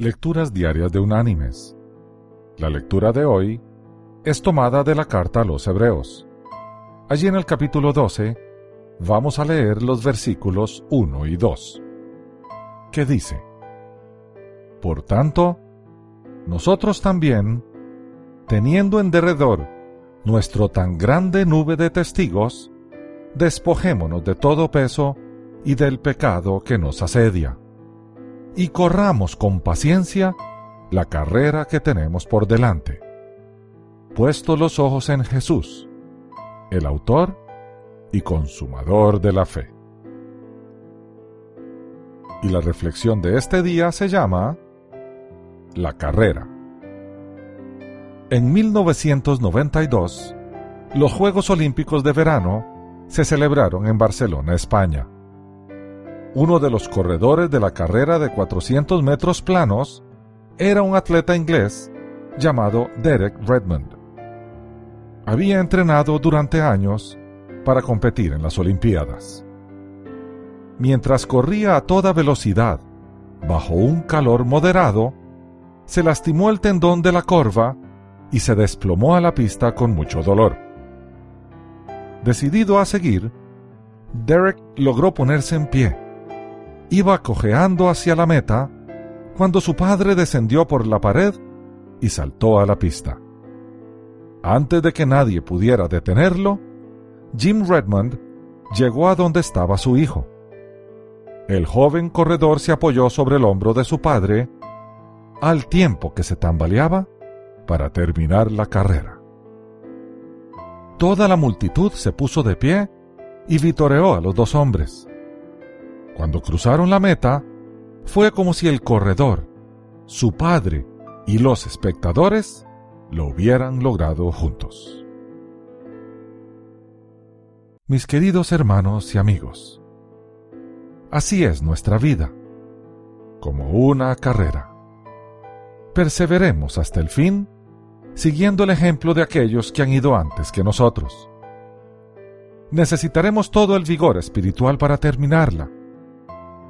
Lecturas Diarias de Unánimes. La lectura de hoy es tomada de la carta a los Hebreos. Allí en el capítulo 12 vamos a leer los versículos 1 y 2, que dice, Por tanto, nosotros también, teniendo en derredor nuestro tan grande nube de testigos, despojémonos de todo peso y del pecado que nos asedia y corramos con paciencia la carrera que tenemos por delante. Puesto los ojos en Jesús, el autor y consumador de la fe. Y la reflexión de este día se llama La carrera. En 1992, los Juegos Olímpicos de Verano se celebraron en Barcelona, España uno de los corredores de la carrera de 400 metros planos, era un atleta inglés llamado Derek Redmond. Había entrenado durante años para competir en las Olimpiadas. Mientras corría a toda velocidad, bajo un calor moderado, se lastimó el tendón de la corva y se desplomó a la pista con mucho dolor. Decidido a seguir, Derek logró ponerse en pie iba cojeando hacia la meta cuando su padre descendió por la pared y saltó a la pista. Antes de que nadie pudiera detenerlo, Jim Redmond llegó a donde estaba su hijo. El joven corredor se apoyó sobre el hombro de su padre al tiempo que se tambaleaba para terminar la carrera. Toda la multitud se puso de pie y vitoreó a los dos hombres. Cuando cruzaron la meta, fue como si el corredor, su padre y los espectadores lo hubieran logrado juntos. Mis queridos hermanos y amigos, así es nuestra vida, como una carrera. Perseveremos hasta el fin, siguiendo el ejemplo de aquellos que han ido antes que nosotros. Necesitaremos todo el vigor espiritual para terminarla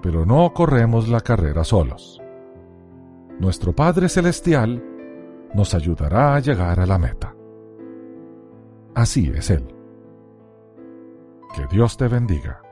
pero no corremos la carrera solos. Nuestro Padre Celestial nos ayudará a llegar a la meta. Así es Él. Que Dios te bendiga.